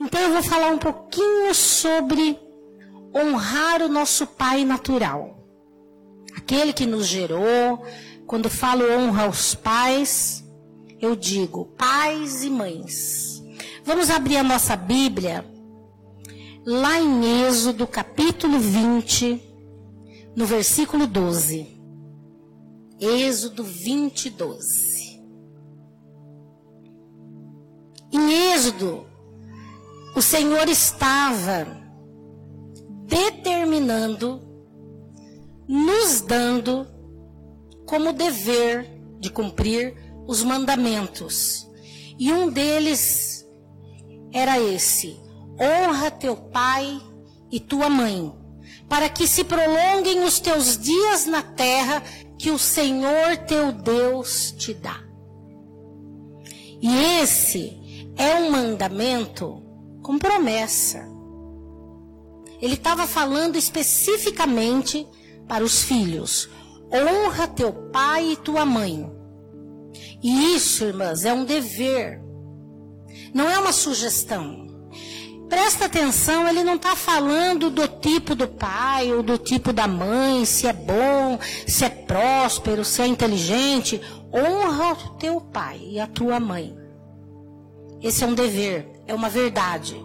Então eu vou falar um pouquinho sobre honrar o nosso pai natural. Aquele que nos gerou. Quando falo honra aos pais, eu digo pais e mães. Vamos abrir a nossa Bíblia lá em Êxodo, capítulo 20, no versículo 12. Êxodo 20, 12. Em Êxodo, o Senhor estava determinando, nos dando como dever de cumprir os mandamentos. E um deles era esse: honra teu pai e tua mãe, para que se prolonguem os teus dias na terra que o Senhor teu Deus te dá. E esse é um mandamento com promessa. Ele estava falando especificamente para os filhos: honra teu pai e tua mãe. E isso, irmãs, é um dever, não é uma sugestão. Presta atenção, ele não está falando do tipo do pai ou do tipo da mãe, se é bom, se é próspero, se é inteligente. Honra o teu pai e a tua mãe. Esse é um dever, é uma verdade.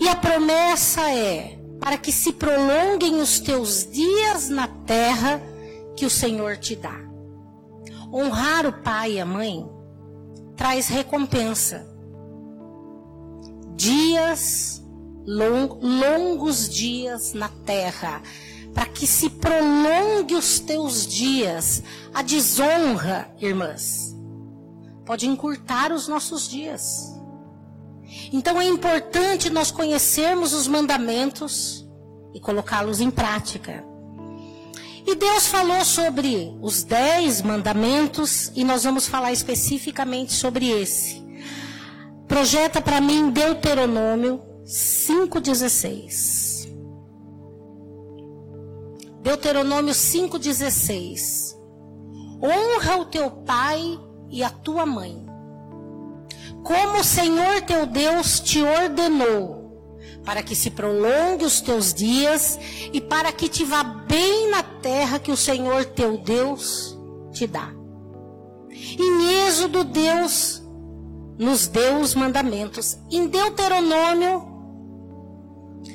E a promessa é para que se prolonguem os teus dias na terra que o Senhor te dá. Honrar o pai e a mãe traz recompensa. Dias, long, longos dias na terra, para que se prolongue os teus dias. A desonra, irmãs, pode encurtar os nossos dias. Então é importante nós conhecermos os mandamentos e colocá-los em prática. E Deus falou sobre os dez mandamentos e nós vamos falar especificamente sobre esse. Projeta para mim Deuteronômio 5,16. Deuteronômio 5,16. Honra o teu pai e a tua mãe, como o Senhor teu Deus te ordenou, para que se prolongue os teus dias e para que te vá bem na terra que o Senhor teu Deus te dá. Em Êxodo, Deus nos deu os mandamentos. Em Deuteronômio,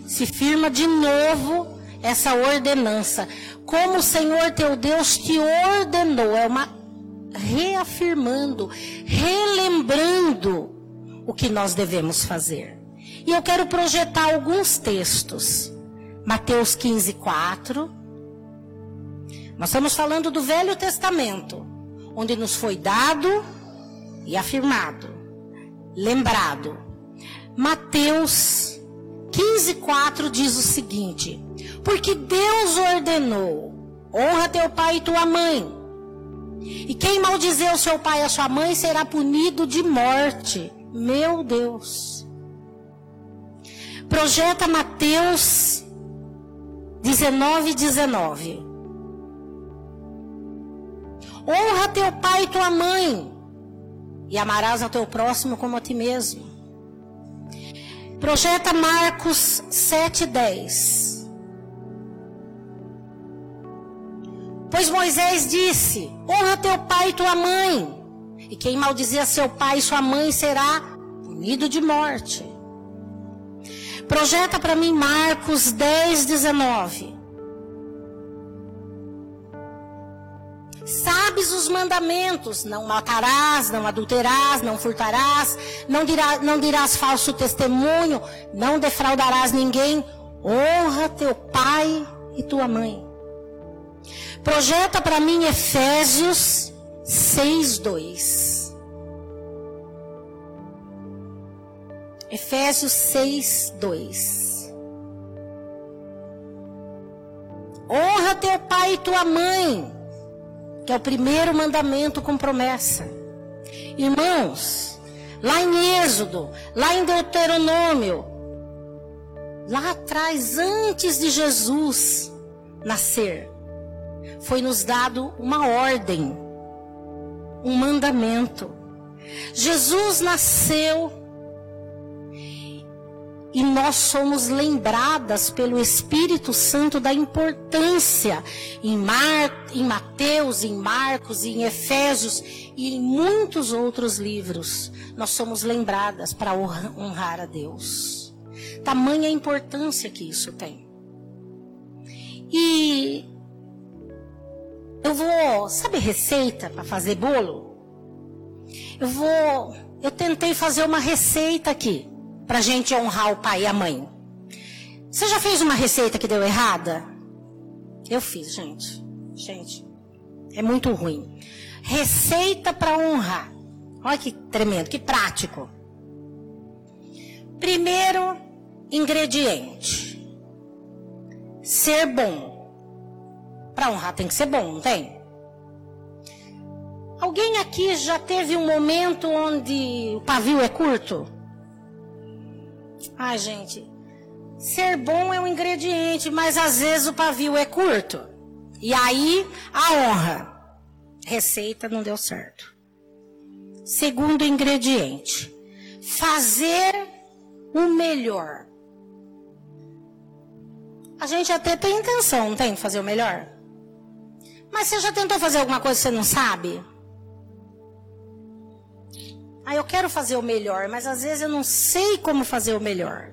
se firma de novo essa ordenança. Como o Senhor teu Deus te ordenou. É uma reafirmando, relembrando o que nós devemos fazer. E eu quero projetar alguns textos. Mateus 15, 4. Nós estamos falando do Velho Testamento, onde nos foi dado e afirmado, lembrado. Mateus 15, 4 diz o seguinte: Porque Deus ordenou: honra teu pai e tua mãe e quem maldizer o seu pai e a sua mãe será punido de morte. Meu Deus. Projeta Mateus 19, 19. Honra teu pai e tua mãe, e amarás ao teu próximo como a ti mesmo. Projeta Marcos 7, 10. Pois Moisés disse: honra teu pai e tua mãe, e quem maldizer seu pai e sua mãe será punido de morte. Projeta para mim Marcos 10, 19. Sabes os mandamentos: não matarás, não adulterás, não furtarás, não, dirá, não dirás falso testemunho, não defraudarás ninguém. Honra teu pai e tua mãe. Projeta para mim Efésios 6, 2. Efésios 6, 2. Honra teu pai e tua mãe, que é o primeiro mandamento com promessa. Irmãos, lá em Êxodo, lá em Deuteronômio, lá atrás, antes de Jesus nascer, foi nos dado uma ordem, um mandamento. Jesus nasceu E nós somos lembradas pelo Espírito Santo da importância em, Mar, em Mateus, em Marcos, em Efésios e em muitos outros livros. Nós somos lembradas para honrar a Deus. Tamanha importância que isso tem. E eu vou, sabe receita para fazer bolo? Eu vou, eu tentei fazer uma receita aqui para gente honrar o pai e a mãe. Você já fez uma receita que deu errada? Eu fiz, gente. Gente, é muito ruim. Receita para honrar. Olha que tremendo, que prático. Primeiro ingrediente: ser bom. Para honrar tem que ser bom, não tem? Alguém aqui já teve um momento onde o pavio é curto? Ai, gente, ser bom é um ingrediente, mas às vezes o pavio é curto. E aí, a honra. Receita não deu certo. Segundo ingrediente, fazer o melhor. A gente até tem intenção, não tem, fazer o melhor? Mas você já tentou fazer alguma coisa que você não sabe? Ah, eu quero fazer o melhor, mas às vezes eu não sei como fazer o melhor.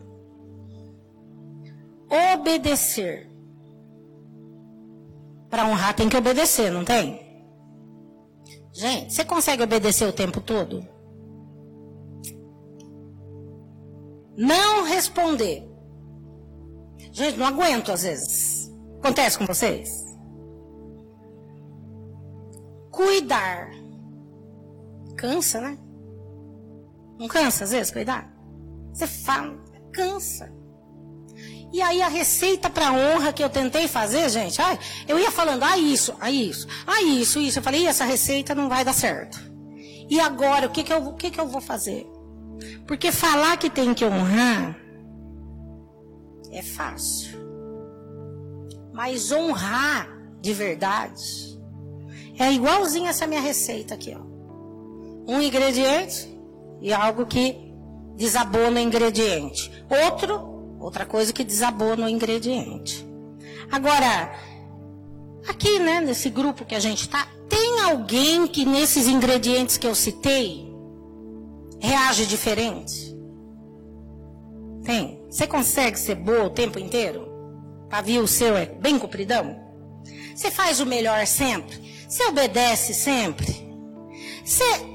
Obedecer. Para honrar tem que obedecer, não tem? Gente, você consegue obedecer o tempo todo? Não responder. Gente, não aguento às vezes. Acontece com vocês? Cuidar. Cansa, né? Não cansa às vezes cuidar? Você fala, cansa. E aí a receita para honra que eu tentei fazer, gente, ai, eu ia falando, ah isso, ah isso, ah isso, isso. Eu falei, essa receita não vai dar certo. E agora, o que que eu, o que que eu vou fazer? Porque falar que tem que honrar é fácil. Mas honrar de verdade é igualzinho essa minha receita aqui, ó. Um ingrediente, e algo que desabou no ingrediente. Outro, outra coisa que desabou no ingrediente. Agora, aqui, né, nesse grupo que a gente está, tem alguém que nesses ingredientes que eu citei reage diferente? Tem. Você consegue ser boa o tempo inteiro? Pavio seu é bem compridão? Você faz o melhor sempre? Você obedece sempre? Você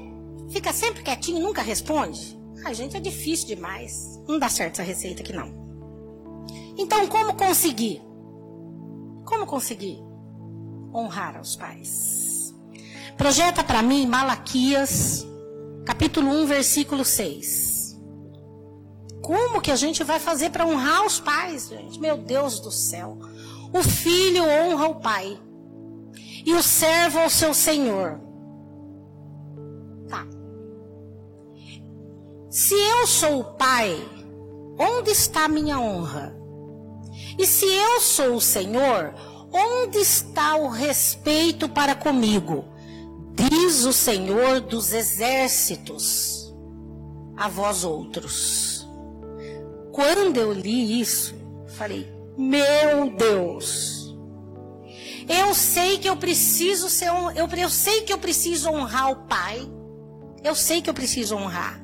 Fica sempre quietinho, nunca responde. A gente é difícil demais. Não dá certo essa receita aqui não. Então, como conseguir? Como conseguir honrar aos pais? Projeta para mim Malaquias, capítulo 1, versículo 6. Como que a gente vai fazer para honrar os pais, gente? Meu Deus do céu. O filho honra o pai, e o servo ao seu senhor. Tá. Se eu sou o pai, onde está minha honra? E se eu sou o Senhor, onde está o respeito para comigo? Diz o Senhor dos exércitos a vós outros. Quando eu li isso, falei: Meu Deus, eu sei que eu preciso ser, eu, eu sei que eu preciso honrar o Pai, eu sei que eu preciso honrar.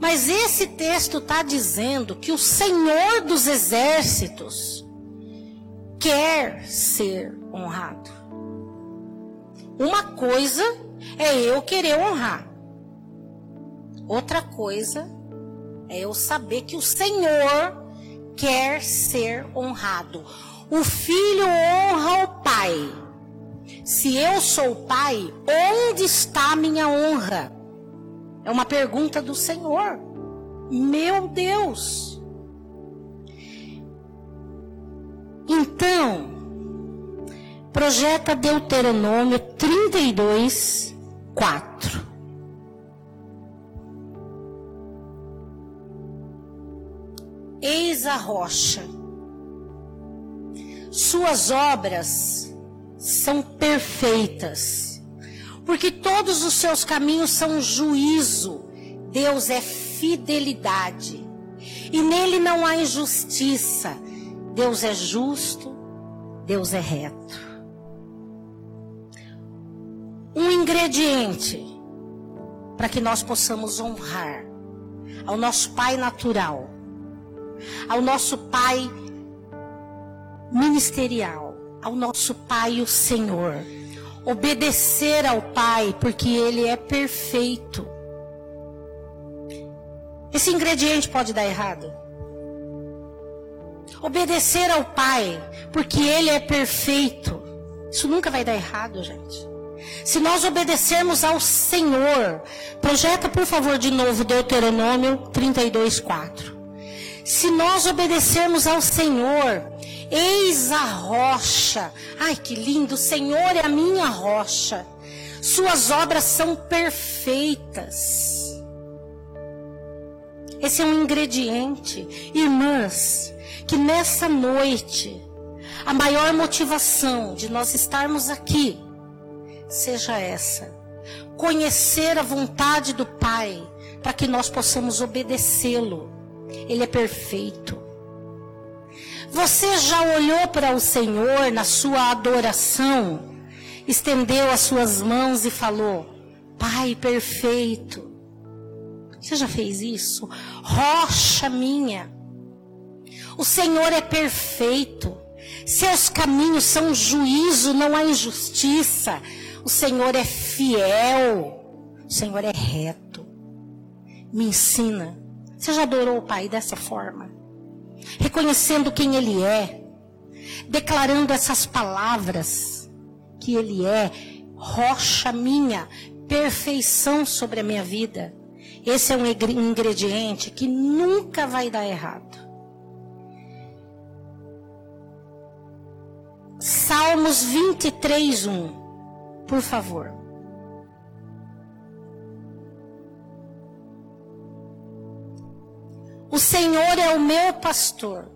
Mas esse texto está dizendo que o Senhor dos exércitos quer ser honrado. Uma coisa é eu querer honrar. Outra coisa é eu saber que o Senhor quer ser honrado. O filho honra o pai. Se eu sou o pai, onde está minha honra? É uma pergunta do Senhor. Meu Deus. Então, projeta Deuteronômio 32, 4. Eis a rocha. Suas obras são perfeitas porque todos os seus caminhos são juízo. Deus é fidelidade. e nele não há injustiça. Deus é justo, Deus é reto. Um ingrediente para que nós possamos honrar ao nosso Pai natural, ao nosso Pai ministerial, ao nosso Pai, o Senhor. Obedecer ao Pai, porque Ele é perfeito. Esse ingrediente pode dar errado. Obedecer ao Pai, porque Ele é perfeito. Isso nunca vai dar errado, gente. Se nós obedecermos ao Senhor, projeta por favor de novo Deuteronômio 32, 4. Se nós obedecermos ao Senhor, eis a rocha. Ai que lindo, o Senhor é a minha rocha. Suas obras são perfeitas. Esse é um ingrediente, irmãs, que nessa noite a maior motivação de nós estarmos aqui seja essa: conhecer a vontade do Pai, para que nós possamos obedecê-lo. Ele é perfeito. Você já olhou para o Senhor na sua adoração, estendeu as suas mãos e falou: Pai perfeito. Você já fez isso? Rocha minha. O Senhor é perfeito. Seus caminhos são juízo, não há injustiça. O Senhor é fiel. O Senhor é reto. Me ensina. Você já adorou o Pai dessa forma? Reconhecendo quem Ele é. Declarando essas palavras. Que Ele é rocha minha, perfeição sobre a minha vida. Esse é um ingrediente que nunca vai dar errado. Salmos 23, 1 por favor. O Senhor é o meu pastor,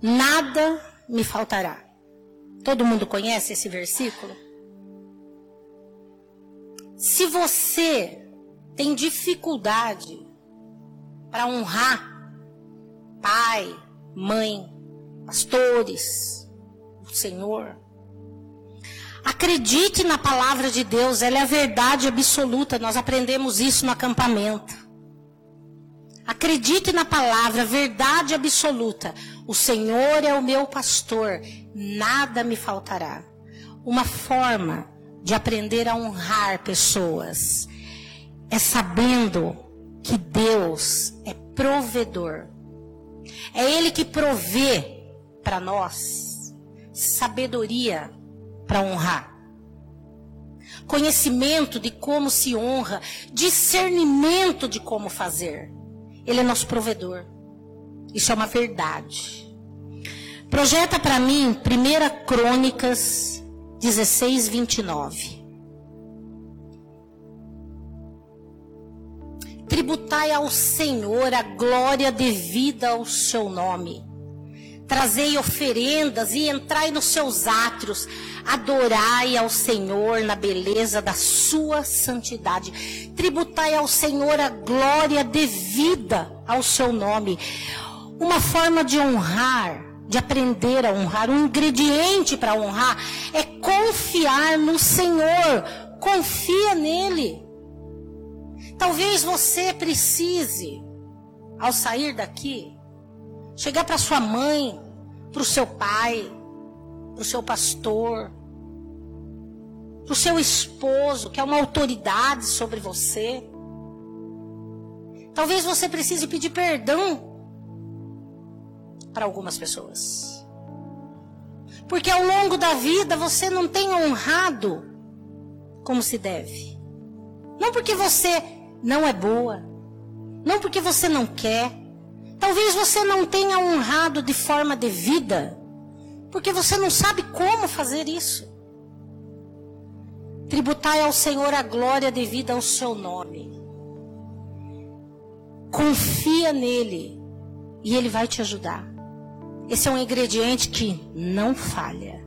nada me faltará. Todo mundo conhece esse versículo? Se você tem dificuldade para honrar pai, mãe, pastores, o Senhor, Acredite na palavra de Deus, ela é a verdade absoluta. Nós aprendemos isso no acampamento. Acredite na palavra, verdade absoluta. O Senhor é o meu pastor, nada me faltará. Uma forma de aprender a honrar pessoas é sabendo que Deus é provedor. É Ele que provê para nós sabedoria para honrar. Conhecimento de como se honra, discernimento de como fazer. Ele é nosso provedor. Isso é uma verdade. Projeta para mim 1 Crônicas 16, 29. Tributai ao Senhor a glória devida ao seu nome. Trazei oferendas e entrai nos seus átrios Adorai ao Senhor na beleza da sua santidade. Tributai ao Senhor a glória devida ao seu nome. Uma forma de honrar, de aprender a honrar, um ingrediente para honrar é confiar no Senhor. Confia nele. Talvez você precise, ao sair daqui, chegar para sua mãe, para o seu pai, para o seu pastor, para o seu esposo, que é uma autoridade sobre você. Talvez você precise pedir perdão para algumas pessoas. Porque ao longo da vida você não tem honrado como se deve. Não porque você não é boa, não porque você não quer. Talvez você não tenha honrado de forma devida porque você não sabe como fazer isso. Tributai ao Senhor a glória devida ao seu nome. Confia nele e ele vai te ajudar. Esse é um ingrediente que não falha.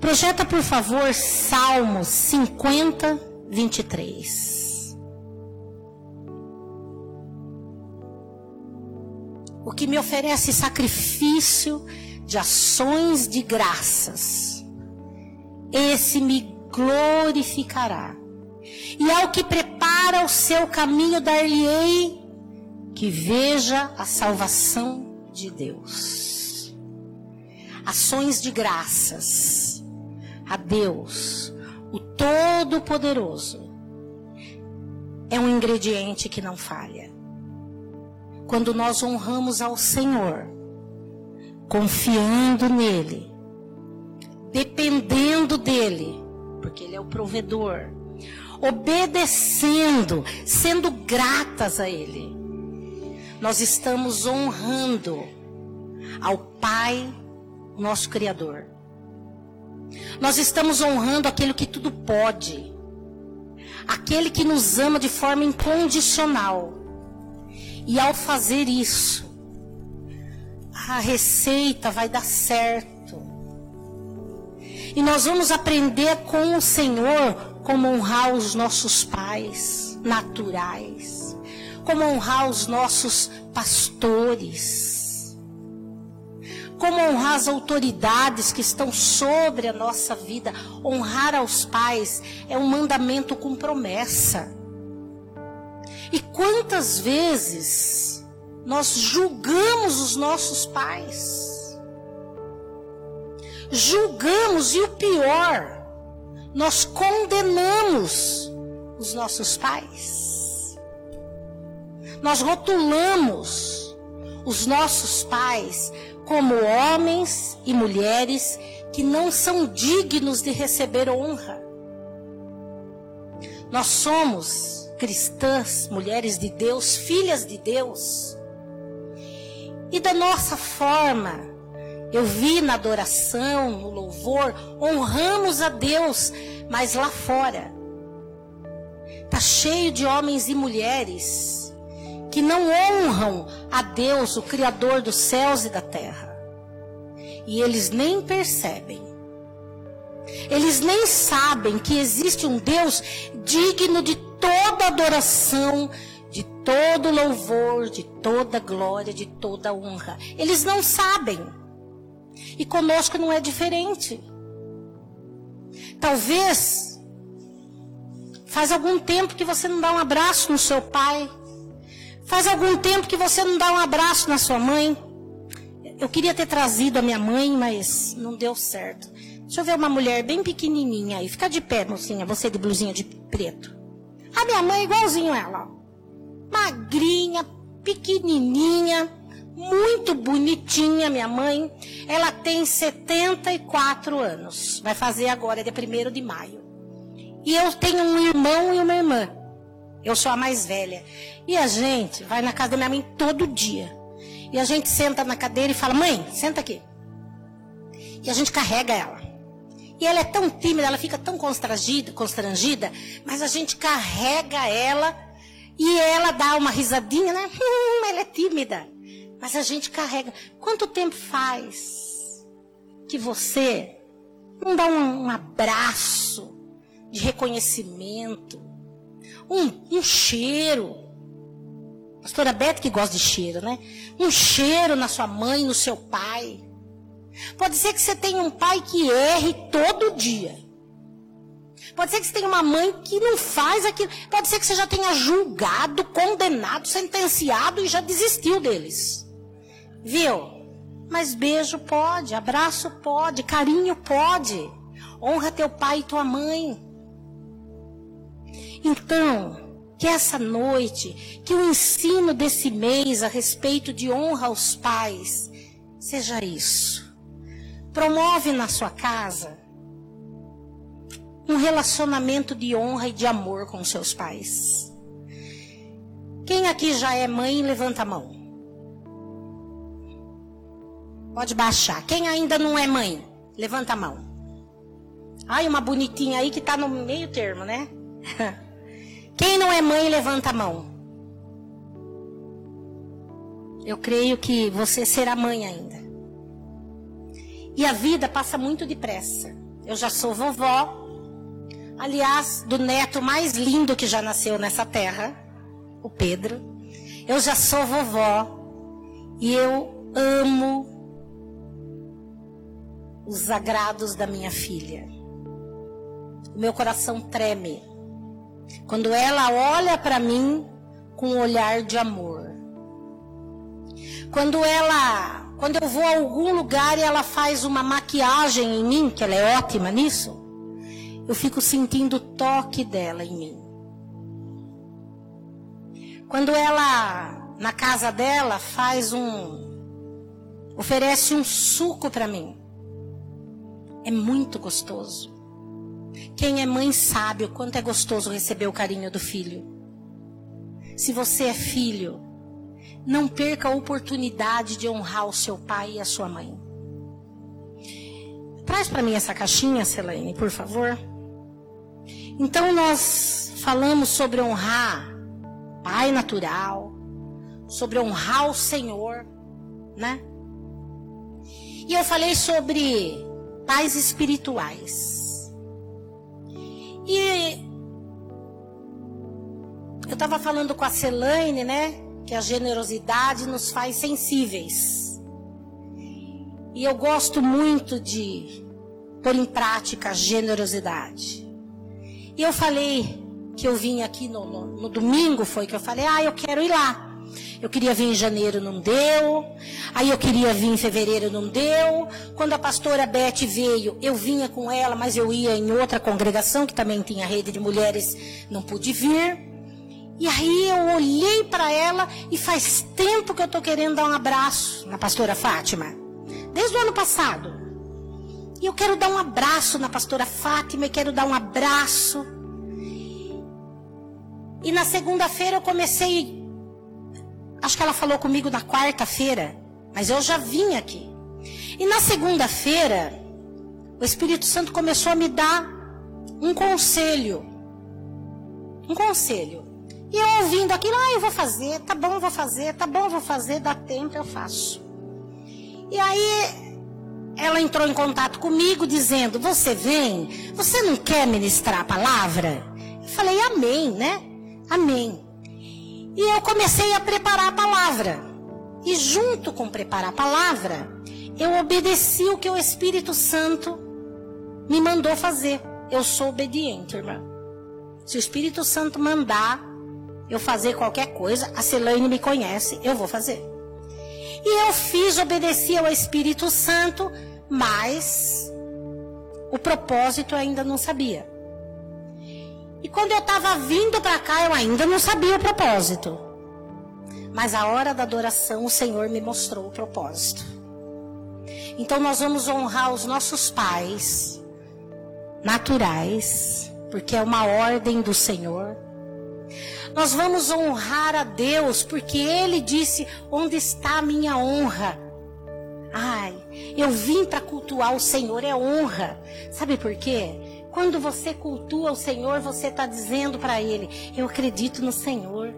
Projeta, por favor, Salmos 50, 23. O que me oferece sacrifício de ações de graças, esse me glorificará. E ao que prepara o seu caminho, dar-lhe-ei que veja a salvação de Deus. Ações de graças a Deus, o Todo-Poderoso, é um ingrediente que não falha. Quando nós honramos ao Senhor, confiando nele, dependendo dele, porque ele é o provedor, obedecendo, sendo gratas a ele, nós estamos honrando ao Pai, nosso Criador. Nós estamos honrando aquele que tudo pode, aquele que nos ama de forma incondicional. E ao fazer isso, a receita vai dar certo. E nós vamos aprender com o Senhor como honrar os nossos pais naturais, como honrar os nossos pastores, como honrar as autoridades que estão sobre a nossa vida. Honrar aos pais é um mandamento com promessa. E quantas vezes nós julgamos os nossos pais? Julgamos e o pior, nós condenamos os nossos pais. Nós rotulamos os nossos pais como homens e mulheres que não são dignos de receber honra. Nós somos cristãs, mulheres de Deus, filhas de Deus. E da nossa forma, eu vi na adoração, no louvor, honramos a Deus, mas lá fora tá cheio de homens e mulheres que não honram a Deus, o criador dos céus e da terra. E eles nem percebem. Eles nem sabem que existe um Deus digno de toda adoração, de todo louvor, de toda glória, de toda honra. Eles não sabem. E conosco não é diferente. Talvez faz algum tempo que você não dá um abraço no seu pai. Faz algum tempo que você não dá um abraço na sua mãe. Eu queria ter trazido a minha mãe, mas não deu certo. Deixa eu ver uma mulher bem pequenininha aí. Fica de pé, mocinha, você de blusinha de preto. A minha mãe é igualzinho ela, magrinha, pequenininha, muito bonitinha, minha mãe. Ela tem 74 anos. Vai fazer agora, dia 1 de maio. E eu tenho um irmão e uma irmã. Eu sou a mais velha. E a gente vai na casa da minha mãe todo dia. E a gente senta na cadeira e fala: Mãe, senta aqui. E a gente carrega ela. E ela é tão tímida, ela fica tão constrangida, constrangida, mas a gente carrega ela e ela dá uma risadinha, né? Hum, ela é tímida. Mas a gente carrega. Quanto tempo faz que você não dá um, um abraço de reconhecimento, um, um cheiro? Pastora Beth que gosta de cheiro, né? Um cheiro na sua mãe, no seu pai. Pode ser que você tenha um pai que erre todo dia. Pode ser que você tenha uma mãe que não faz aquilo. Pode ser que você já tenha julgado, condenado, sentenciado e já desistiu deles. Viu? Mas beijo pode, abraço pode, carinho pode. Honra teu pai e tua mãe. Então, que essa noite, que o ensino desse mês a respeito de honra aos pais seja isso. Promove na sua casa um relacionamento de honra e de amor com seus pais. Quem aqui já é mãe, levanta a mão. Pode baixar. Quem ainda não é mãe, levanta a mão. Ai, uma bonitinha aí que está no meio termo, né? Quem não é mãe, levanta a mão. Eu creio que você será mãe ainda. E a vida passa muito depressa. Eu já sou vovó, aliás, do neto mais lindo que já nasceu nessa terra, o Pedro. Eu já sou vovó. E eu amo os agrados da minha filha. O meu coração treme quando ela olha para mim com um olhar de amor. Quando ela, quando eu vou a algum lugar e ela faz uma maquiagem em mim, que ela é ótima nisso, eu fico sentindo o toque dela em mim. Quando ela, na casa dela, faz um. oferece um suco para mim. É muito gostoso. Quem é mãe sabe o quanto é gostoso receber o carinho do filho. Se você é filho, não perca a oportunidade de honrar o seu pai e a sua mãe. Traz para mim essa caixinha, Selene, por favor. Então nós falamos sobre honrar pai natural, sobre honrar o Senhor, né? E eu falei sobre pais espirituais. E eu estava falando com a Celane, né? Que a generosidade nos faz sensíveis. E eu gosto muito de pôr em prática a generosidade. E eu falei que eu vim aqui no, no, no, domingo, foi que eu falei, ah, eu quero ir lá. Eu queria vir em janeiro, não deu. Aí eu queria vir em fevereiro, não deu. Quando a pastora Beth veio, eu vinha com ela, mas eu ia em outra congregação, que também tinha rede de mulheres, não pude vir. E aí eu olhei para ela e faz tempo que eu estou querendo dar um abraço na pastora Fátima. Desde o ano passado. E eu quero dar um abraço na pastora Fátima, eu quero dar um abraço e na segunda-feira eu comecei. Acho que ela falou comigo na quarta-feira, mas eu já vim aqui. E na segunda-feira, o Espírito Santo começou a me dar um conselho. Um conselho. E eu ouvindo aquilo, ah, eu vou fazer, tá bom, vou fazer, tá bom, vou fazer, dá tempo, eu faço. E aí ela entrou em contato comigo dizendo: Você vem? Você não quer ministrar a palavra? Eu falei: Amém, né? Amém. E eu comecei a preparar a palavra. E junto com preparar a palavra, eu obedeci o que o Espírito Santo me mandou fazer. Eu sou obediente, irmã. Se o Espírito Santo mandar eu fazer qualquer coisa, a Celane me conhece, eu vou fazer. E eu fiz, obedeci ao Espírito Santo, mas o propósito eu ainda não sabia. E quando eu estava vindo para cá, eu ainda não sabia o propósito. Mas a hora da adoração, o Senhor me mostrou o propósito. Então nós vamos honrar os nossos pais naturais, porque é uma ordem do Senhor. Nós vamos honrar a Deus, porque Ele disse: Onde está a minha honra? Ai, eu vim para cultuar o Senhor, é honra. Sabe por quê? Quando você cultua o Senhor, você está dizendo para Ele: Eu acredito no Senhor.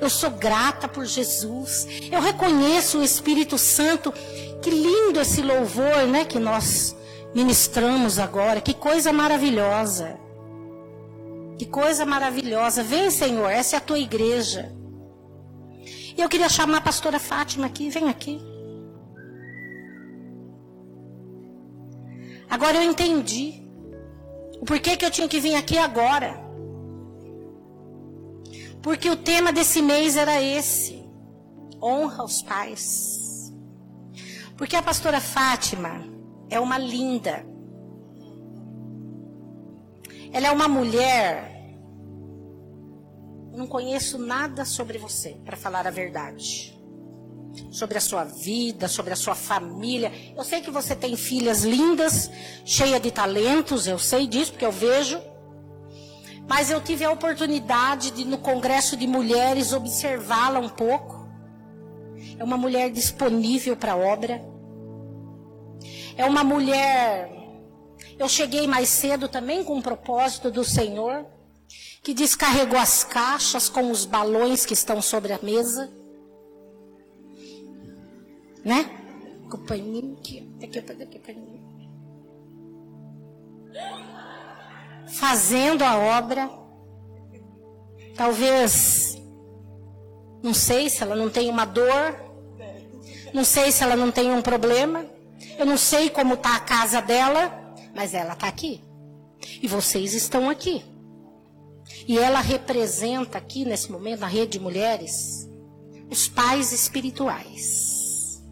Eu sou grata por Jesus. Eu reconheço o Espírito Santo. Que lindo esse louvor, né, que nós ministramos agora. Que coisa maravilhosa. Que coisa maravilhosa. Vem, Senhor, essa é a tua igreja. E eu queria chamar a pastora Fátima aqui. Vem aqui. Agora eu entendi. O porquê que eu tinha que vir aqui agora? Porque o tema desse mês era esse: honra os pais. Porque a pastora Fátima é uma linda. Ela é uma mulher. Eu não conheço nada sobre você, para falar a verdade sobre a sua vida, sobre a sua família. Eu sei que você tem filhas lindas, cheias de talentos, eu sei disso, porque eu vejo. Mas eu tive a oportunidade de, no Congresso de Mulheres, observá-la um pouco. É uma mulher disponível para a obra. É uma mulher. Eu cheguei mais cedo também com um propósito do Senhor, que descarregou as caixas com os balões que estão sobre a mesa né? Com o paninho aqui, daqui daqui paninho. Fazendo a obra. Talvez, não sei se ela não tem uma dor, Não sei se ela não tem um problema. Eu não sei como está a casa dela, mas ela está aqui. E vocês estão aqui. E ela representa aqui nesse momento, na rede de mulheres, os pais espirituais.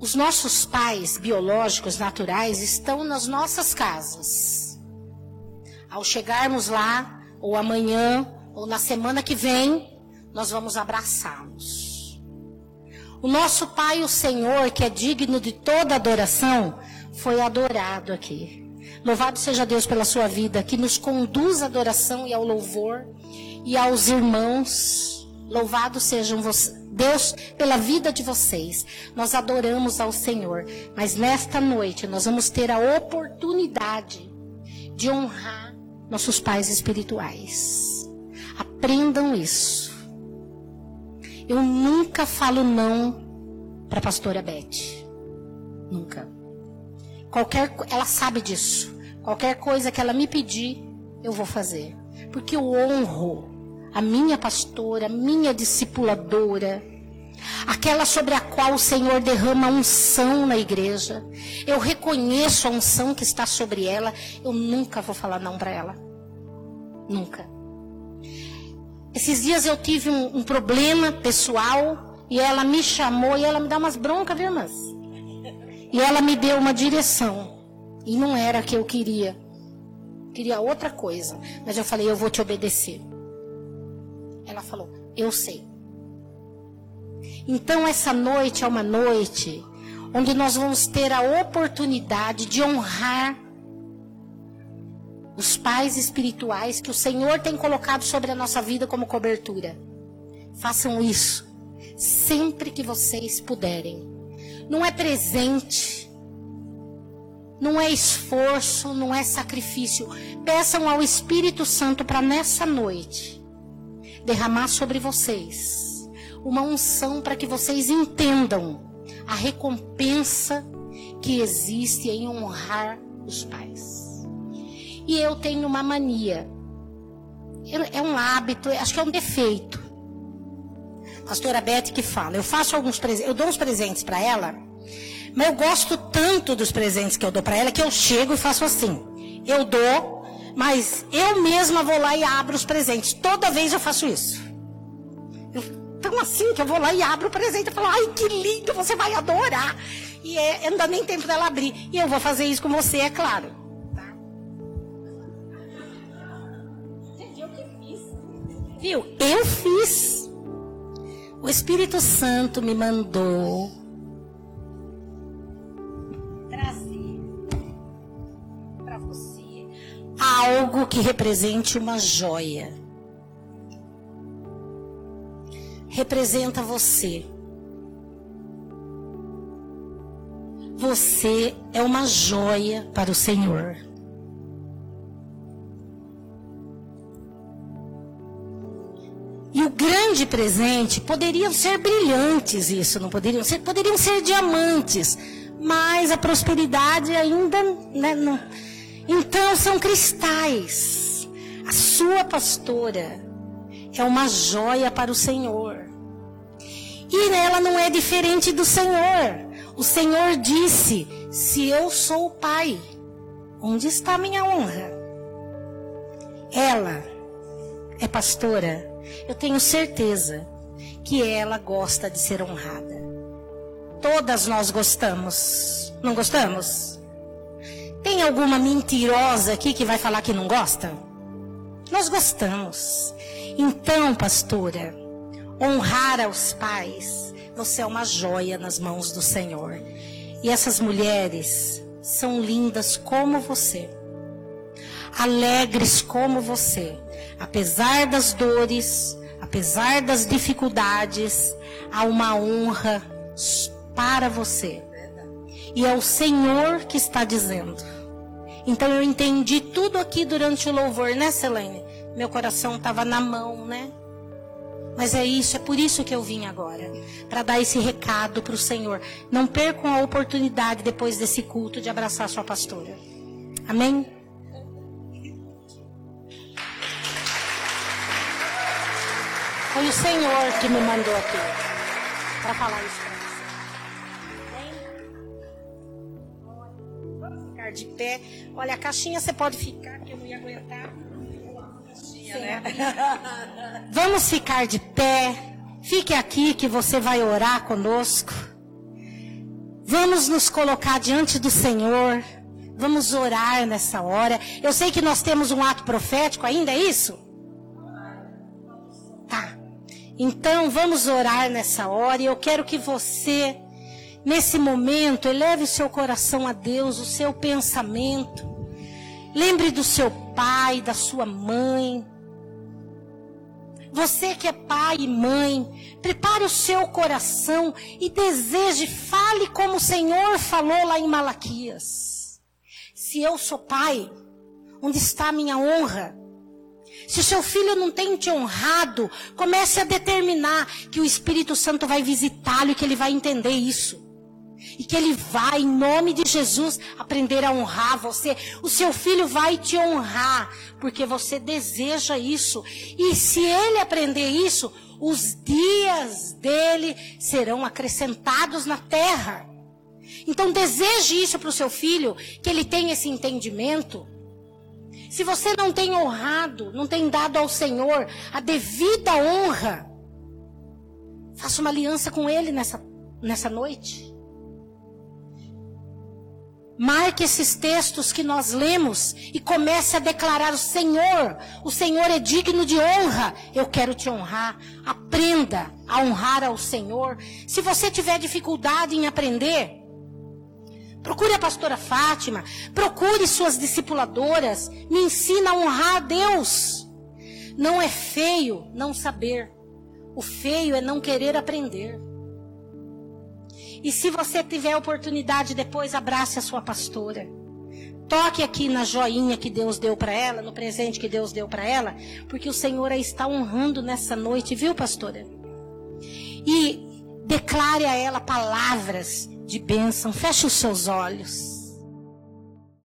Os nossos pais biológicos, naturais, estão nas nossas casas. Ao chegarmos lá, ou amanhã, ou na semana que vem, nós vamos abraçá-los. O nosso Pai, o Senhor, que é digno de toda adoração, foi adorado aqui. Louvado seja Deus pela sua vida, que nos conduz à adoração e ao louvor, e aos irmãos. Louvado sejam Deus pela vida de vocês. Nós adoramos ao Senhor, mas nesta noite nós vamos ter a oportunidade de honrar nossos pais espirituais. Aprendam isso. Eu nunca falo não para a pastora Beth. Nunca. Qualquer, ela sabe disso. Qualquer coisa que ela me pedir, eu vou fazer. Porque eu honro a minha pastora, a minha discipuladora, aquela sobre a qual o Senhor derrama unção na igreja. Eu reconheço a unção que está sobre ela. Eu nunca vou falar não para ela. Nunca. Esses dias eu tive um, um, problema pessoal e ela me chamou e ela me dá umas broncas, viu, irmãs? E ela me deu uma direção. E não era a que eu queria. Queria outra coisa. Mas eu falei, eu vou te obedecer. Ela falou, eu sei. Então essa noite é uma noite onde nós vamos ter a oportunidade de honrar os pais espirituais que o Senhor tem colocado sobre a nossa vida como cobertura. Façam isso sempre que vocês puderem não é presente, não é esforço, não é sacrifício. Peçam ao Espírito Santo para nessa noite derramar sobre vocês uma unção para que vocês entendam a recompensa que existe em honrar os pais. E eu tenho uma mania, é um hábito, acho que é um defeito pastora Beth que fala. Eu faço alguns eu dou uns presentes para ela, mas eu gosto tanto dos presentes que eu dou para ela que eu chego e faço assim. Eu dou, mas eu mesma vou lá e abro os presentes. Toda vez eu faço isso. Eu, tão assim que eu vou lá e abro o presente e falo, ai que lindo, você vai adorar. E é, não dá nem tempo dela abrir. E eu vou fazer isso com você, é claro. Tá? Viu? Eu fiz. O Espírito Santo me mandou trazer para você algo que represente uma joia. Representa você. Você é uma joia para o Senhor. Grande presente poderiam ser brilhantes, isso não poderiam ser, poderiam ser diamantes, mas a prosperidade ainda, né, não. Então são cristais. A sua pastora é uma joia para o Senhor. E ela não é diferente do Senhor. O Senhor disse: Se eu sou o Pai, onde está minha honra? Ela é pastora eu tenho certeza que ela gosta de ser honrada. Todas nós gostamos. Não gostamos? Tem alguma mentirosa aqui que vai falar que não gosta? Nós gostamos. Então, pastora, honrar aos pais, você é uma joia nas mãos do Senhor. E essas mulheres são lindas como você, alegres como você. Apesar das dores, apesar das dificuldades, há uma honra para você. E é o Senhor que está dizendo. Então eu entendi tudo aqui durante o louvor, né, Selene? Meu coração estava na mão, né? Mas é isso, é por isso que eu vim agora. Para dar esse recado para o Senhor. Não percam a oportunidade depois desse culto de abraçar sua pastora. Amém? Foi o Senhor que me mandou aqui. para falar isso para você. Vamos ficar de pé. Olha, a caixinha você pode ficar, que eu não ia aguentar. Caixinha, né? Vamos ficar de pé. Fique aqui que você vai orar conosco. Vamos nos colocar diante do Senhor. Vamos orar nessa hora. Eu sei que nós temos um ato profético ainda, é isso? Então vamos orar nessa hora e eu quero que você, nesse momento, eleve o seu coração a Deus, o seu pensamento. Lembre do seu pai, da sua mãe. Você que é pai e mãe, prepare o seu coração e deseje, fale como o Senhor falou lá em Malaquias. Se eu sou pai, onde está a minha honra? Se seu filho não tem te honrado, comece a determinar que o Espírito Santo vai visitá-lo e que ele vai entender isso. E que ele vai, em nome de Jesus, aprender a honrar você. O seu filho vai te honrar, porque você deseja isso. E se ele aprender isso, os dias dele serão acrescentados na terra. Então deseje isso para o seu filho, que ele tenha esse entendimento. Se você não tem honrado, não tem dado ao Senhor a devida honra, faça uma aliança com Ele nessa, nessa noite. Marque esses textos que nós lemos e comece a declarar: o Senhor, o Senhor é digno de honra. Eu quero te honrar. Aprenda a honrar ao Senhor. Se você tiver dificuldade em aprender, Procure a pastora Fátima, procure suas discipuladoras, me ensina a honrar a Deus. Não é feio não saber. O feio é não querer aprender. E se você tiver oportunidade depois, abrace a sua pastora. Toque aqui na joinha que Deus deu para ela, no presente que Deus deu para ela, porque o Senhor a está honrando nessa noite, viu, pastora? E declare a ela palavras de bênção. Feche os seus olhos.